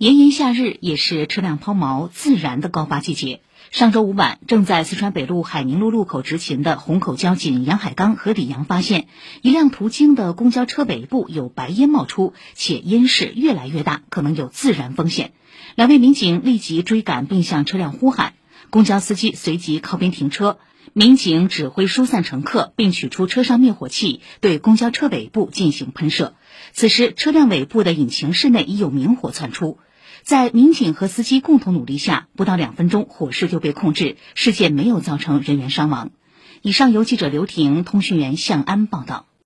炎炎夏日也是车辆抛锚自燃的高发季节。上周五晚，正在四川北路海宁路路口执勤的虹口交警杨海刚和李阳发现，一辆途经的公交车尾部有白烟冒出，且烟势越来越大，可能有自燃风险。两位民警立即追赶，并向车辆呼喊，公交司机随即靠边停车。民警指挥疏散乘客，并取出车上灭火器，对公交车尾部进行喷射。此时，车辆尾部的引擎室内已有明火窜出。在民警和司机共同努力下，不到两分钟，火势就被控制，事件没有造成人员伤亡。以上由记者刘婷、通讯员向安报道。